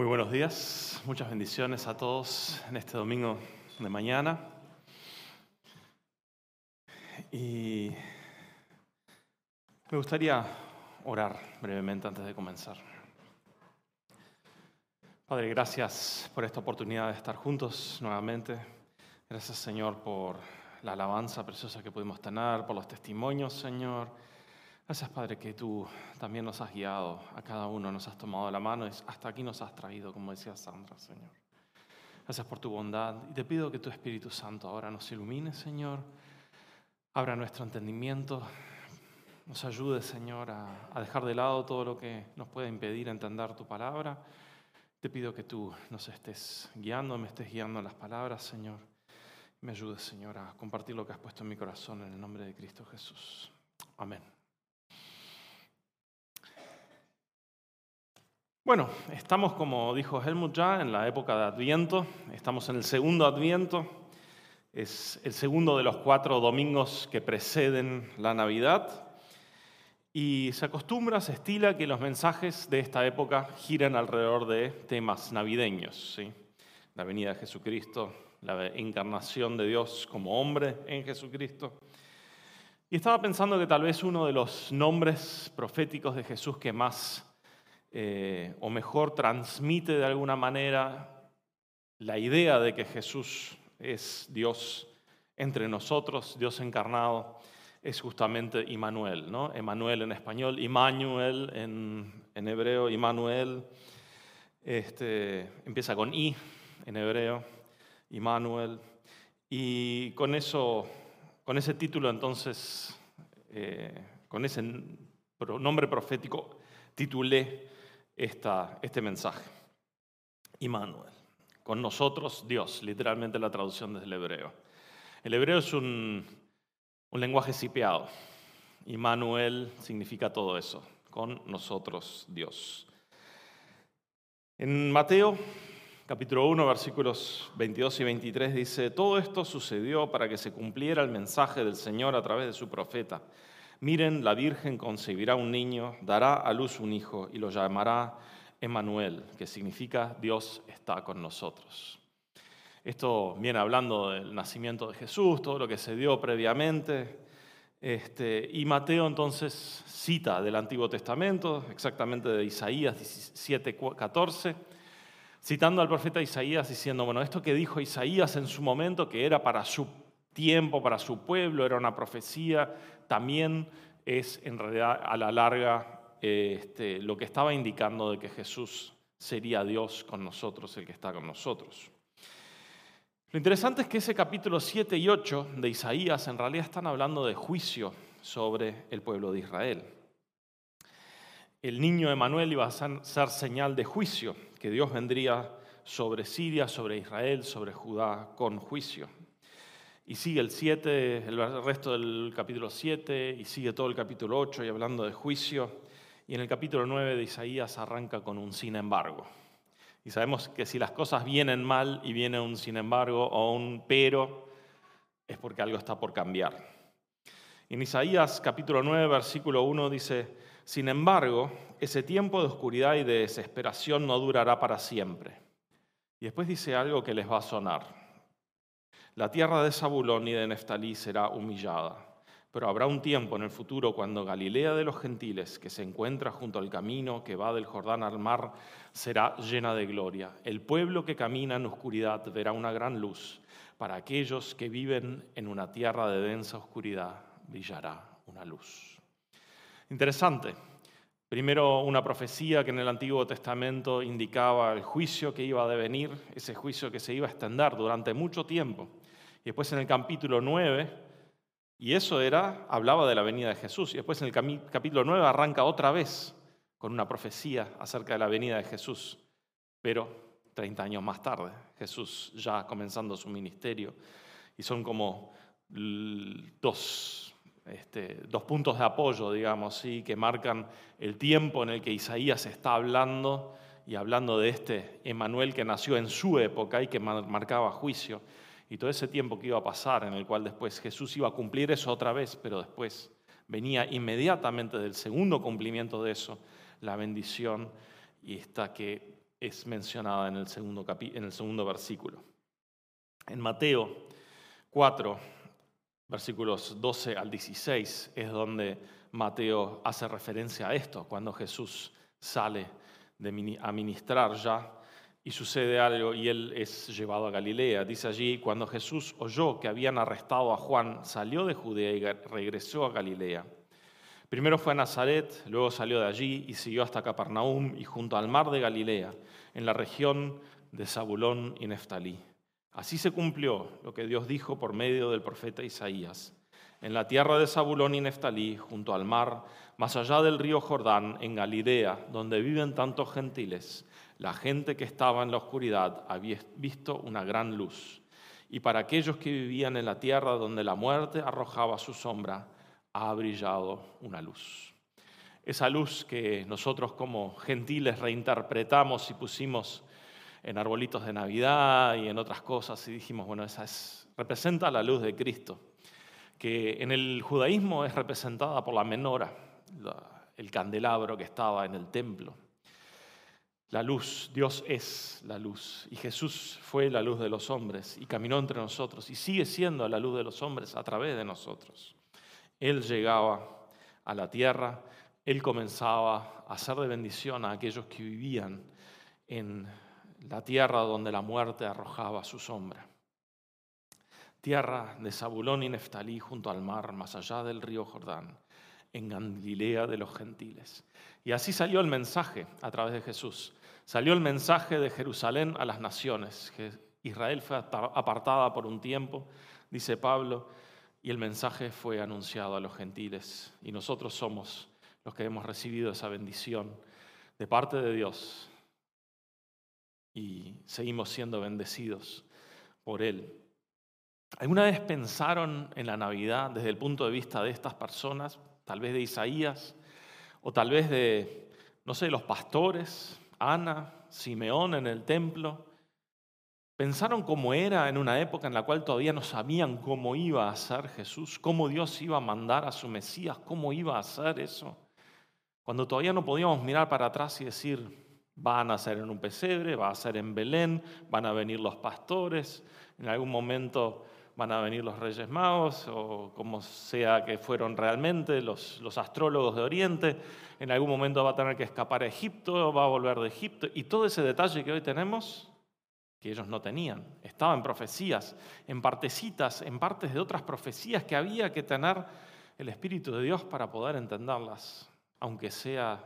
Muy buenos días, muchas bendiciones a todos en este domingo de mañana. Y me gustaría orar brevemente antes de comenzar. Padre, gracias por esta oportunidad de estar juntos nuevamente. Gracias, Señor, por la alabanza preciosa que pudimos tener, por los testimonios, Señor Gracias, Padre, que tú también nos has guiado a cada uno, nos has tomado la mano y hasta aquí nos has traído, como decía Sandra, Señor. Gracias por tu bondad y te pido que tu Espíritu Santo ahora nos ilumine, Señor. Abra nuestro entendimiento, nos ayude, Señor, a, a dejar de lado todo lo que nos puede impedir entender tu palabra. Te pido que tú nos estés guiando, me estés guiando en las palabras, Señor. Me ayudes, Señor, a compartir lo que has puesto en mi corazón en el nombre de Cristo Jesús. Amén. Bueno, estamos, como dijo Helmut ya, en la época de Adviento, estamos en el segundo Adviento, es el segundo de los cuatro domingos que preceden la Navidad, y se acostumbra, se estila que los mensajes de esta época giren alrededor de temas navideños, ¿sí? la venida de Jesucristo, la encarnación de Dios como hombre en Jesucristo. Y estaba pensando que tal vez uno de los nombres proféticos de Jesús que más eh, o mejor transmite de alguna manera la idea de que Jesús es Dios entre nosotros, Dios encarnado, es justamente Immanuel, ¿no? Emanuel en español, Immanuel en, en hebreo, Immanuel, este, empieza con I en hebreo, Immanuel, y con eso, con ese título entonces, eh, con ese nombre profético, titulé este mensaje. Immanuel, con nosotros Dios, literalmente la traducción desde el hebreo. El hebreo es un, un lenguaje sipeado. Immanuel significa todo eso, con nosotros Dios. En Mateo capítulo 1, versículos 22 y 23 dice, todo esto sucedió para que se cumpliera el mensaje del Señor a través de su profeta. Miren, la Virgen concebirá un niño, dará a luz un hijo y lo llamará Emmanuel, que significa Dios está con nosotros. Esto viene hablando del nacimiento de Jesús, todo lo que se dio previamente. Este, y Mateo entonces cita del Antiguo Testamento, exactamente de Isaías 17, 14, citando al profeta Isaías diciendo, bueno, esto que dijo Isaías en su momento, que era para su tiempo, para su pueblo, era una profecía, también es en realidad a la larga este, lo que estaba indicando de que Jesús sería Dios con nosotros, el que está con nosotros. Lo interesante es que ese capítulo 7 y 8 de Isaías en realidad están hablando de juicio sobre el pueblo de Israel. El niño Emanuel iba a ser señal de juicio, que Dios vendría sobre Siria, sobre Israel, sobre Judá con juicio. Y sigue el 7, el resto del capítulo 7, y sigue todo el capítulo 8, y hablando de juicio. Y en el capítulo 9 de Isaías arranca con un sin embargo. Y sabemos que si las cosas vienen mal y viene un sin embargo o un pero, es porque algo está por cambiar. En Isaías capítulo 9, versículo 1 dice, sin embargo, ese tiempo de oscuridad y de desesperación no durará para siempre. Y después dice algo que les va a sonar. La tierra de Zabulón y de Neftalí será humillada, pero habrá un tiempo en el futuro cuando Galilea de los gentiles, que se encuentra junto al camino que va del Jordán al mar, será llena de gloria. El pueblo que camina en oscuridad verá una gran luz. Para aquellos que viven en una tierra de densa oscuridad, brillará una luz. Interesante. Primero una profecía que en el Antiguo Testamento indicaba el juicio que iba a devenir, ese juicio que se iba a extender durante mucho tiempo. Y después en el capítulo 9, y eso era, hablaba de la venida de Jesús. Y después en el capítulo 9 arranca otra vez con una profecía acerca de la venida de Jesús. Pero 30 años más tarde, Jesús ya comenzando su ministerio. Y son como dos, este, dos puntos de apoyo, digamos, ¿sí? que marcan el tiempo en el que Isaías está hablando y hablando de este Emanuel que nació en su época y que marcaba juicio y todo ese tiempo que iba a pasar, en el cual después Jesús iba a cumplir eso otra vez, pero después venía inmediatamente del segundo cumplimiento de eso, la bendición, y está que es mencionada en el segundo, en el segundo versículo. En Mateo 4, versículos 12 al 16, es donde Mateo hace referencia a esto, cuando Jesús sale a ministrar ya y sucede algo y él es llevado a Galilea. Dice allí, cuando Jesús oyó que habían arrestado a Juan, salió de Judea y regresó a Galilea. Primero fue a Nazaret, luego salió de allí y siguió hasta Capernaum y junto al mar de Galilea, en la región de Zabulón y Neftalí. Así se cumplió lo que Dios dijo por medio del profeta Isaías. En la tierra de Zabulón y Neftalí, junto al mar, más allá del río Jordán, en Galilea, donde viven tantos gentiles, la gente que estaba en la oscuridad había visto una gran luz. Y para aquellos que vivían en la tierra donde la muerte arrojaba su sombra, ha brillado una luz. Esa luz que nosotros como gentiles reinterpretamos y pusimos en arbolitos de Navidad y en otras cosas y dijimos, bueno, esa es, representa la luz de Cristo, que en el judaísmo es representada por la menora, el candelabro que estaba en el templo. La luz, Dios es la luz y Jesús fue la luz de los hombres y caminó entre nosotros y sigue siendo la luz de los hombres a través de nosotros. Él llegaba a la tierra, Él comenzaba a hacer de bendición a aquellos que vivían en la tierra donde la muerte arrojaba su sombra. Tierra de Zabulón y Neftalí junto al mar, más allá del río Jordán, en Galilea de los gentiles. Y así salió el mensaje a través de Jesús. Salió el mensaje de Jerusalén a las naciones, que Israel fue apartada por un tiempo, dice Pablo, y el mensaje fue anunciado a los gentiles. Y nosotros somos los que hemos recibido esa bendición de parte de Dios y seguimos siendo bendecidos por Él. ¿Alguna vez pensaron en la Navidad desde el punto de vista de estas personas, tal vez de Isaías, o tal vez de, no sé, los pastores, Ana, Simeón en el templo, pensaron cómo era en una época en la cual todavía no sabían cómo iba a ser Jesús, cómo Dios iba a mandar a su Mesías, cómo iba a hacer eso. Cuando todavía no podíamos mirar para atrás y decir, va a nacer en un pesebre, va a ser en Belén, van a venir los pastores, en algún momento van a venir los Reyes Magos o como sea que fueron realmente los, astrólogos de Oriente, en algún momento va a tener que escapar a Egipto, va a volver de Egipto y todo ese detalle que hoy tenemos que ellos no tenían. Estaba en profecías, en partecitas, en partes de otras profecías que había que tener el Espíritu de Dios para poder entenderlas, aunque sea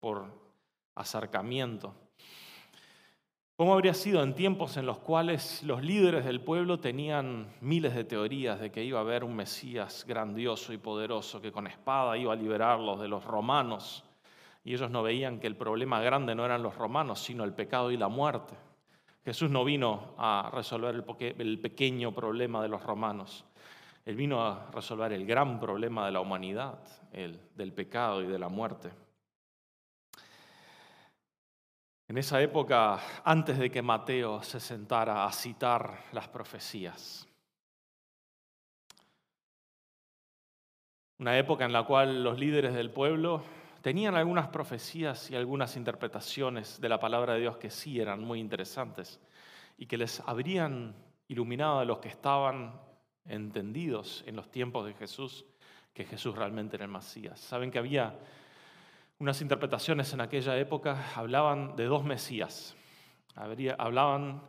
por acercamiento. ¿Cómo habría sido en tiempos en los cuales los líderes del pueblo tenían miles de teorías de que iba a haber un Mesías grandioso y poderoso que con espada iba a liberarlos de los romanos? Y ellos no veían que el problema grande no eran los romanos, sino el pecado y la muerte. Jesús no vino a resolver el pequeño problema de los romanos, Él vino a resolver el gran problema de la humanidad, el del pecado y de la muerte. En esa época, antes de que Mateo se sentara a citar las profecías, una época en la cual los líderes del pueblo tenían algunas profecías y algunas interpretaciones de la palabra de Dios que sí eran muy interesantes y que les habrían iluminado a los que estaban entendidos en los tiempos de Jesús que Jesús realmente era el Mesías. Saben que había unas interpretaciones en aquella época, hablaban de dos Mesías. hablaban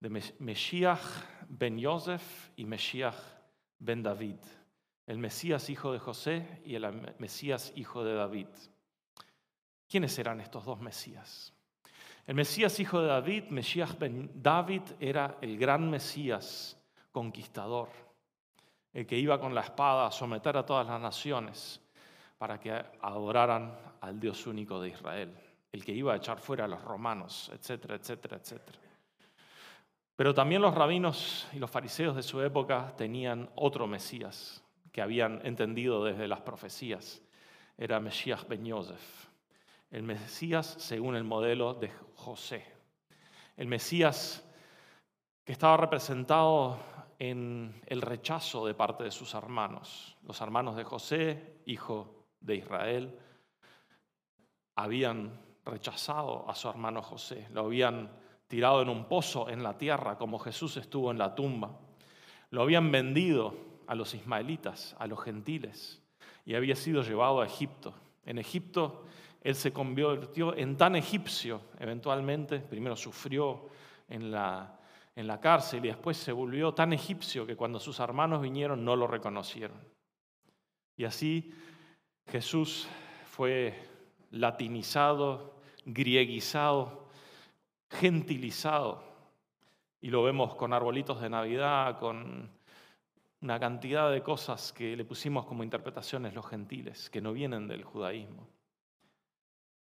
de Mesías ben Yosef y Mesías ben David el Mesías hijo de José y el Mesías hijo de David. ¿Quiénes eran estos dos Mesías? El Mesías hijo de David, Mesías ben David, era el gran Mesías conquistador, el que iba con la espada a someter a todas las naciones para que adoraran al Dios único de Israel, el que iba a echar fuera a los romanos, etcétera, etcétera, etcétera. Pero también los rabinos y los fariseos de su época tenían otro Mesías, que habían entendido desde las profecías. Era Mesías ben Yosef, el Mesías según el modelo de José. El Mesías que estaba representado en el rechazo de parte de sus hermanos. Los hermanos de José, hijo de Israel, habían rechazado a su hermano José, lo habían tirado en un pozo en la tierra como Jesús estuvo en la tumba, lo habían vendido a los ismaelitas, a los gentiles, y había sido llevado a Egipto. En Egipto él se convirtió en tan egipcio eventualmente, primero sufrió en la, en la cárcel y después se volvió tan egipcio que cuando sus hermanos vinieron no lo reconocieron. Y así Jesús fue latinizado, grieguizado, gentilizado. Y lo vemos con arbolitos de Navidad, con una cantidad de cosas que le pusimos como interpretaciones los gentiles, que no vienen del judaísmo.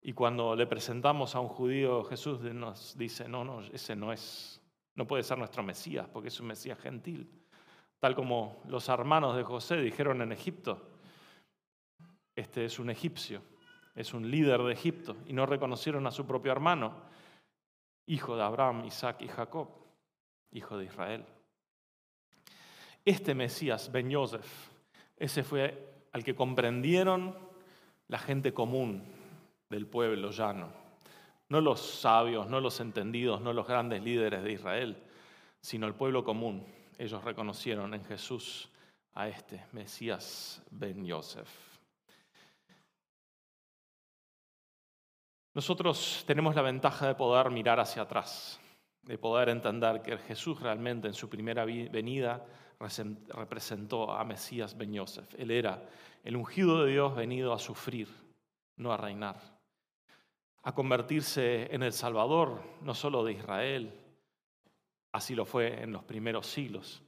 Y cuando le presentamos a un judío, Jesús nos dice, no, no, ese no es, no puede ser nuestro Mesías, porque es un Mesías gentil. Tal como los hermanos de José dijeron en Egipto, este es un egipcio, es un líder de Egipto, y no reconocieron a su propio hermano, hijo de Abraham, Isaac y Jacob, hijo de Israel. Este Mesías, Ben Yosef, ese fue al que comprendieron la gente común, del pueblo llano. No los sabios, no los entendidos, no los grandes líderes de Israel, sino el pueblo común. Ellos reconocieron en Jesús a este Mesías Ben Yosef. Nosotros tenemos la ventaja de poder mirar hacia atrás, de poder entender que Jesús realmente en su primera venida representó a Mesías Ben Yosef. Él era el ungido de Dios venido a sufrir, no a reinar a convertirse en el Salvador, no solo de Israel, así lo fue en los primeros siglos,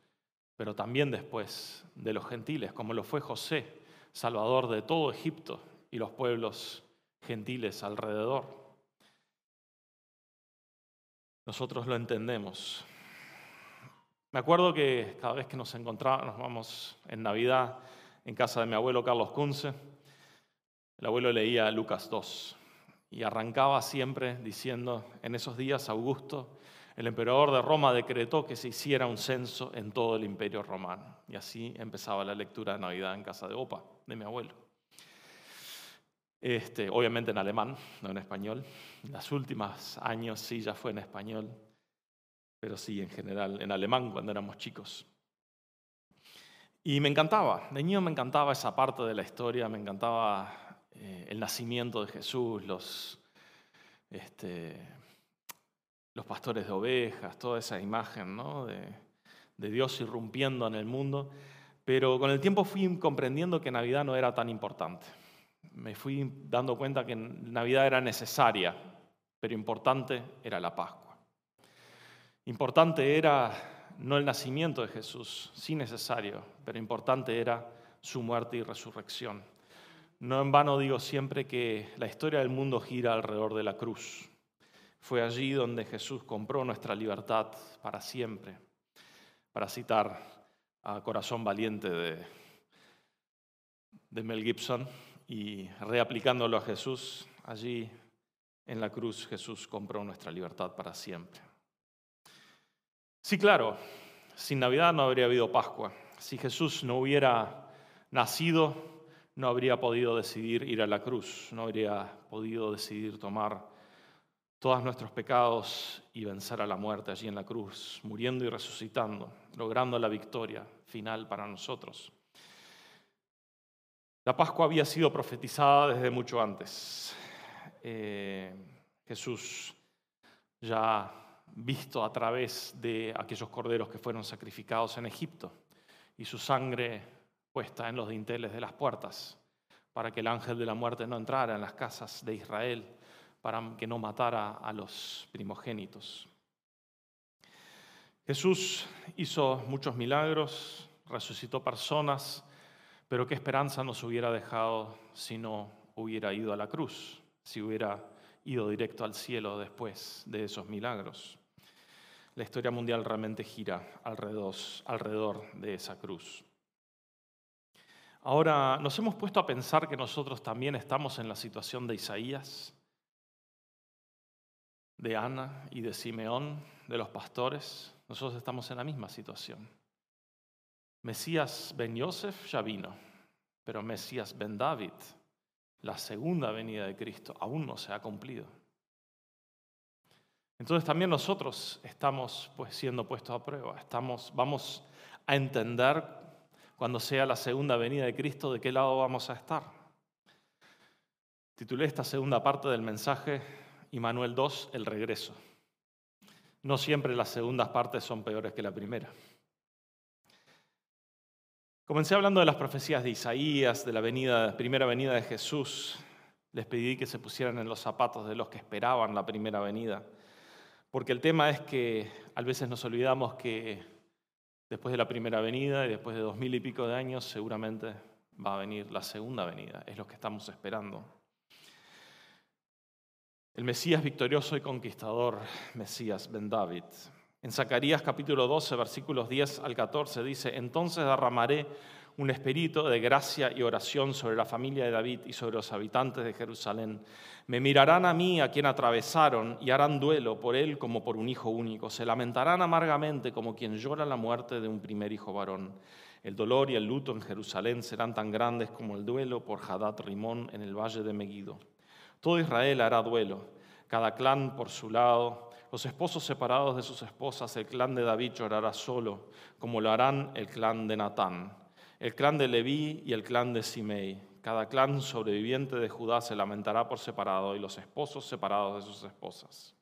pero también después de los gentiles, como lo fue José, Salvador de todo Egipto y los pueblos gentiles alrededor. Nosotros lo entendemos. Me acuerdo que cada vez que nos encontrábamos, vamos en Navidad en casa de mi abuelo Carlos Kunze, el abuelo leía Lucas 2 y arrancaba siempre diciendo, en esos días Augusto, el emperador de Roma, decretó que se hiciera un censo en todo el imperio romano. Y así empezaba la lectura de Navidad en casa de Opa, de mi abuelo. Este, obviamente en alemán, no en español. En los últimos años sí ya fue en español, pero sí en general en alemán cuando éramos chicos. Y me encantaba, de niño me encantaba esa parte de la historia, me encantaba eh, el nacimiento de Jesús, los, este, los pastores de ovejas, toda esa imagen de, de Dios irrumpiendo en el mundo. Pero con el tiempo fui comprendiendo que Navidad no era tan importante. Me fui dando cuenta que Navidad era necesaria, pero importante era la Pascua. Importante era no el nacimiento de Jesús, sí necesario, pero importante era su muerte y resurrección. No en vano digo siempre que la historia del mundo gira alrededor de la cruz. Fue allí donde Jesús compró nuestra libertad para siempre. Para citar a Corazón Valiente de, de Mel Gibson y reaplicándolo a Jesús, allí en la cruz Jesús compró nuestra libertad para siempre. Sí, claro, sin Navidad no habría habido Pascua. Si Jesús no hubiera nacido, no habría podido decidir ir a la cruz, no habría podido decidir tomar todos nuestros pecados y vencer a la muerte allí en la cruz, muriendo y resucitando, logrando la victoria final para nosotros. La Pascua había sido profetizada desde mucho antes. Eh, Jesús ya visto a través de aquellos corderos que fueron sacrificados en Egipto y su sangre puesta en los dinteles de las puertas, para que el ángel de la muerte no entrara en las casas de Israel, para que no matara a los primogénitos. Jesús hizo muchos milagros, resucitó personas, pero qué esperanza nos hubiera dejado si no hubiera ido a la cruz, si hubiera ido directo al cielo después de esos milagros. La historia mundial realmente gira alrededor, alrededor de esa cruz. Ahora, nos hemos puesto a pensar que nosotros también estamos en la situación de Isaías, de Ana y de Simeón, de los pastores. Nosotros estamos en la misma situación. Mesías ben Yosef ya vino, pero Mesías ben David la segunda venida de Cristo aún no se ha cumplido. Entonces también nosotros estamos pues, siendo puestos a prueba, estamos, vamos a entender cuando sea la segunda venida de Cristo de qué lado vamos a estar. Titulé esta segunda parte del mensaje Immanuel 2, el regreso. No siempre las segundas partes son peores que la primera. Comencé hablando de las profecías de Isaías, de la venida, primera venida de Jesús. Les pedí que se pusieran en los zapatos de los que esperaban la primera venida. Porque el tema es que a veces nos olvidamos que después de la primera venida y después de dos mil y pico de años seguramente va a venir la segunda venida. Es lo que estamos esperando. El Mesías victorioso y conquistador, Mesías Ben David, en Zacarías capítulo 12, versículos 10 al 14 dice, entonces derramaré un espíritu de gracia y oración sobre la familia de David y sobre los habitantes de Jerusalén. Me mirarán a mí, a quien atravesaron, y harán duelo por él como por un hijo único. Se lamentarán amargamente como quien llora la muerte de un primer hijo varón. El dolor y el luto en Jerusalén serán tan grandes como el duelo por Hadad Rimón en el valle de Megiddo. Todo Israel hará duelo, cada clan por su lado los esposos separados de sus esposas, el clan de David llorará solo, como lo harán el clan de Natán, el clan de Leví y el clan de Simei. Cada clan sobreviviente de Judá se lamentará por separado y los esposos separados de sus esposas.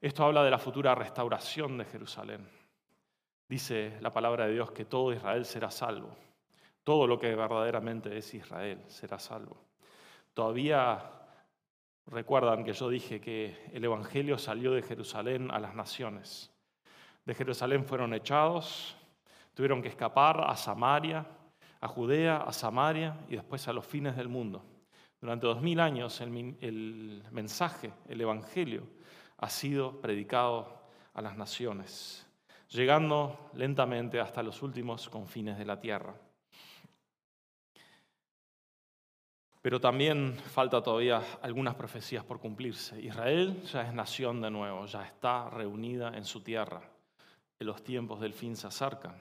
Esto habla de la futura restauración de Jerusalén. Dice la palabra de Dios que todo Israel será salvo. Todo lo que verdaderamente es Israel será salvo. Todavía Recuerdan que yo dije que el Evangelio salió de Jerusalén a las naciones. De Jerusalén fueron echados, tuvieron que escapar a Samaria, a Judea, a Samaria y después a los fines del mundo. Durante dos mil años el, mensaje, el Evangelio, ha sido predicado a las naciones, llegando lentamente hasta los últimos confines de la tierra. Pero también falta todavía algunas profecías por cumplirse. Israel ya es nación de nuevo, ya está reunida en su tierra. Y los tiempos del fin se acercan.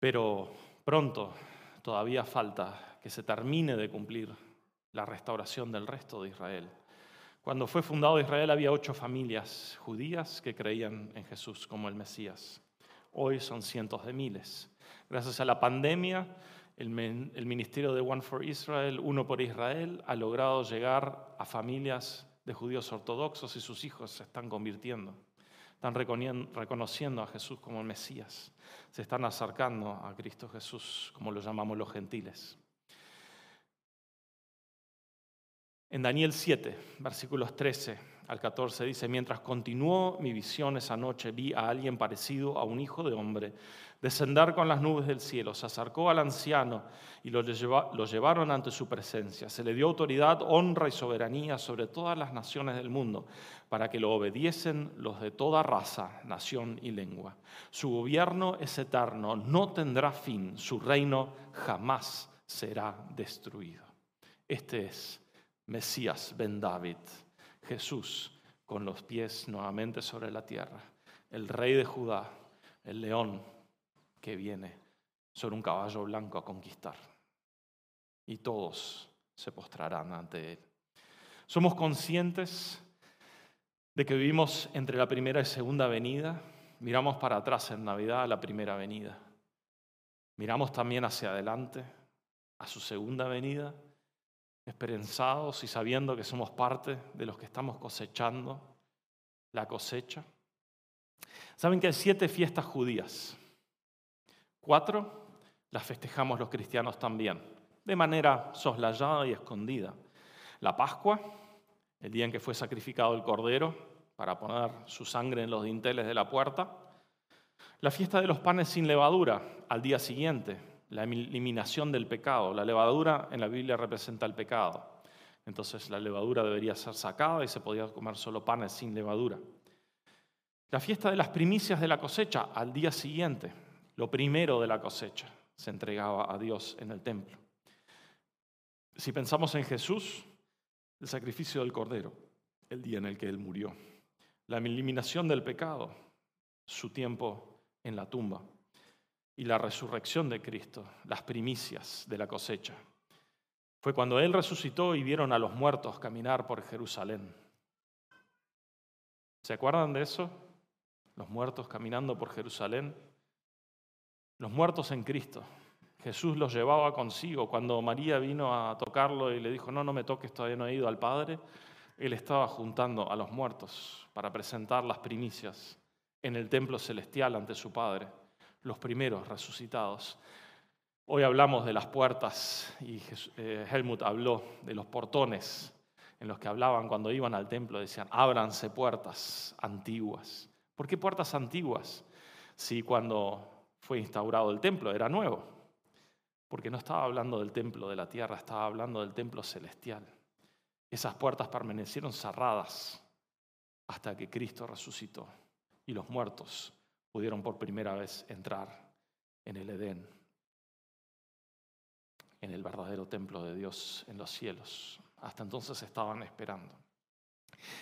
Pero pronto todavía falta que se termine de cumplir la restauración del resto de Israel. Cuando fue fundado Israel había ocho familias judías que creían en Jesús como el Mesías. Hoy son cientos de miles. Gracias a la pandemia el, ministerio de One for Israel, Uno por Israel, ha logrado llegar a familias de judíos ortodoxos y sus hijos se están convirtiendo. Están reconociendo a Jesús como el Mesías. Se están acercando a Cristo Jesús, como lo llamamos los gentiles. En Daniel 7, versículos 13 al 14 dice, mientras continuó mi visión esa noche, vi a alguien parecido a un hijo de hombre descender con las nubes del cielo. Se acercó al anciano y lo, llevaron ante su presencia. Se le dio autoridad, honra y soberanía sobre todas las naciones del mundo, para que lo obediesen los de toda raza, nación y lengua. Su gobierno es eterno, no tendrá fin, su reino jamás será destruido. Este es Mesías Ben David, Jesús con los pies nuevamente sobre la tierra, el rey de Judá, el león que viene sobre un caballo blanco a conquistar. Y todos se postrarán ante él. Somos conscientes de que vivimos entre la primera y segunda venida. Miramos para atrás en Navidad a la primera venida. Miramos también hacia adelante a su segunda venida esperanzados y sabiendo que somos parte de los que estamos cosechando la cosecha. Saben que hay siete fiestas judías. Cuatro las festejamos los cristianos también, de manera soslayada y escondida. La Pascua, el día en que fue sacrificado el cordero para poner su sangre en los dinteles de la puerta. La fiesta de los panes sin levadura, al día siguiente, la eliminación del pecado. La levadura en la Biblia representa el pecado. Entonces la levadura debería ser sacada y se podía comer solo panes sin levadura. La fiesta de las primicias de la cosecha al día siguiente, lo primero de la cosecha, se entregaba a Dios en el templo. Si pensamos en Jesús, el sacrificio del Cordero, el día en el que Él murió, la eliminación del pecado, su tiempo en la tumba, y la resurrección de Cristo, las primicias de la cosecha. Fue cuando Él resucitó y vieron a los muertos caminar por Jerusalén. ¿Se acuerdan de eso? Los muertos caminando por Jerusalén. Los muertos en Cristo. Jesús los llevaba consigo. Cuando María vino a tocarlo y le dijo, no, no me toques, todavía no he ido al Padre, Él estaba juntando a los muertos para presentar las primicias en el templo celestial ante su Padre, los primeros resucitados. Hoy hablamos de las puertas y eh, Helmut habló de los portones en los que hablaban cuando iban al templo, decían, ábranse puertas antiguas. ¿Por qué puertas antiguas? Si cuando fue instaurado el templo era nuevo, porque no estaba hablando del templo de la tierra, estaba hablando del templo celestial. Esas puertas permanecieron cerradas hasta que Cristo resucitó y los muertos pudieron por primera vez entrar en el Edén, en el verdadero templo de Dios en los cielos. Hasta entonces estaban esperando.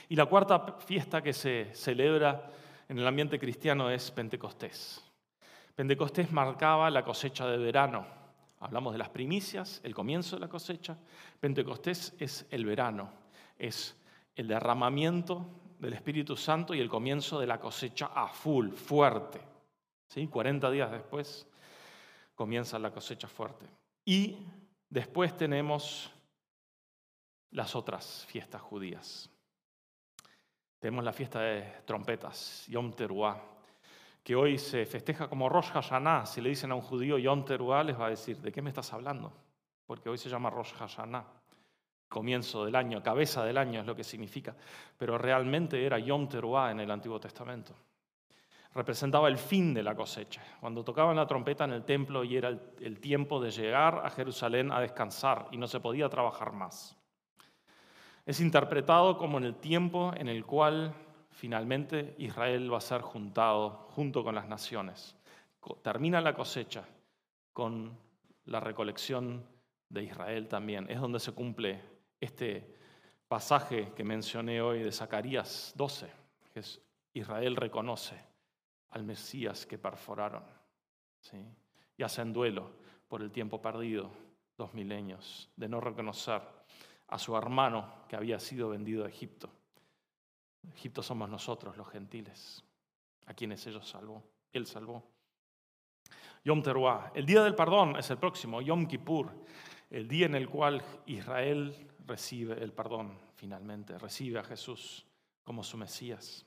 Y la cuarta fiesta que se celebra en el ambiente cristiano es Pentecostés. Pentecostés marcaba la cosecha de verano. Hablamos de las primicias, el comienzo de la cosecha. Pentecostés es el verano, es el derramamiento del Espíritu Santo y el comienzo de la cosecha a full, fuerte. ¿Sí? 40 días después comienza la cosecha fuerte. Y después tenemos las otras fiestas judías. Tenemos la fiesta de trompetas, Yom Teruah, que hoy se festeja como Rosh Hashanah. Si le dicen a un judío Yom Teruah, les va a decir, ¿de qué me estás hablando? Porque hoy se llama Rosh Hashanah comienzo del año, cabeza del año es lo que significa, pero realmente era Yom Teruah en el Antiguo Testamento. Representaba el fin de la cosecha, cuando tocaban la trompeta en el templo y era el, tiempo de llegar a Jerusalén a descansar y no se podía trabajar más. Es interpretado como en el tiempo en el cual finalmente Israel va a ser juntado junto con las naciones. Termina la cosecha con la recolección de Israel también. Es donde se cumple este pasaje que mencioné hoy de Zacarías 12, que es Israel reconoce al Mesías que perforaron ¿sí? y hacen duelo por el tiempo perdido, dos milenios, de no reconocer a su hermano que había sido vendido a Egipto. Egipto somos nosotros, los gentiles, a quienes ellos salvó, él salvó. Yom Teruah, el día del perdón es el próximo, Yom Kippur, el día en el cual Israel recibe el perdón finalmente, recibe a Jesús como su Mesías.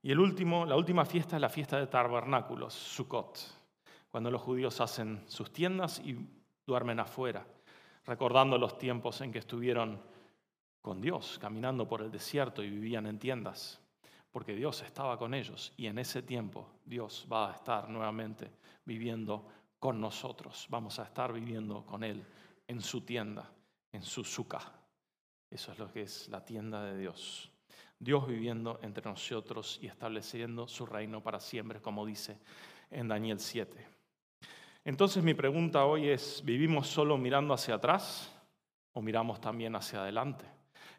Y el último, la última fiesta es la fiesta de tabernáculos, Sukkot, cuando los judíos hacen sus tiendas y duermen afuera, recordando los tiempos en que estuvieron con Dios, caminando por el desierto y vivían en tiendas, porque Dios estaba con ellos y en ese tiempo Dios va a estar nuevamente viviendo con nosotros, vamos a estar viviendo con Él en su tienda en su suca. Eso es lo que es la tienda de Dios. Dios viviendo entre nosotros y estableciendo su reino para siempre, como dice en Daniel 7. Entonces mi pregunta hoy es, ¿vivimos solo mirando hacia atrás o miramos también hacia adelante?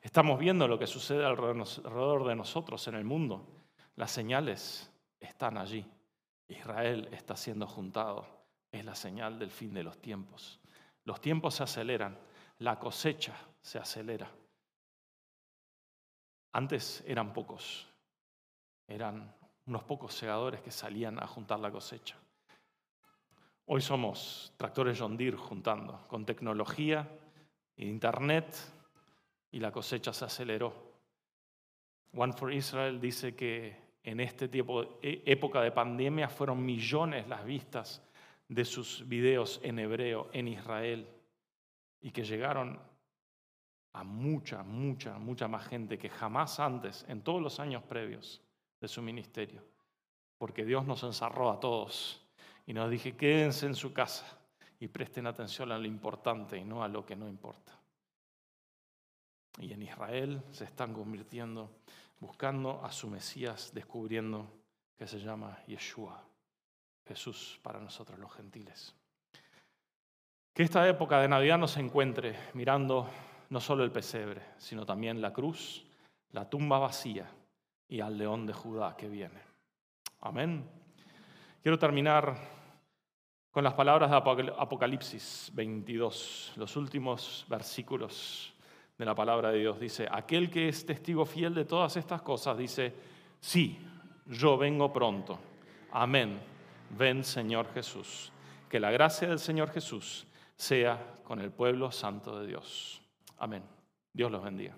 Estamos viendo lo que sucede alrededor de nosotros en el mundo. Las señales están allí. Israel está siendo juntado. Es la señal del fin de los tiempos. Los tiempos se aceleran la cosecha se acelera. Antes eran pocos, eran unos pocos segadores que salían a juntar la cosecha. Hoy somos tractores John Deere juntando, con tecnología, internet, y la cosecha se aceleró. One for Israel dice que en tiempo, e, época de pandemia fueron millones las vistas de sus videos en hebreo en Israel y que llegaron a mucha, mucha, mucha más gente que jamás antes, en todos los años previos de su ministerio. Porque Dios nos encerró a todos y nos dije, quédense en su casa y presten atención a lo importante y no a lo que no importa. Y en Israel se están convirtiendo, buscando a su Mesías, descubriendo que se llama Yeshua, Jesús para nosotros los gentiles. Que esta época de Navidad nos encuentre mirando no solo el pesebre, sino también la cruz, la tumba vacía y al león de Judá que viene. Amén. Quiero terminar con las palabras de Apocalipsis 22, los últimos versículos de la palabra de Dios. Dice, aquel que es testigo fiel de todas estas cosas, dice, sí, yo vengo pronto. Amén. Ven Señor Jesús. Que la gracia del Señor Jesús sea con el pueblo santo de Dios. Amén. Dios los bendiga.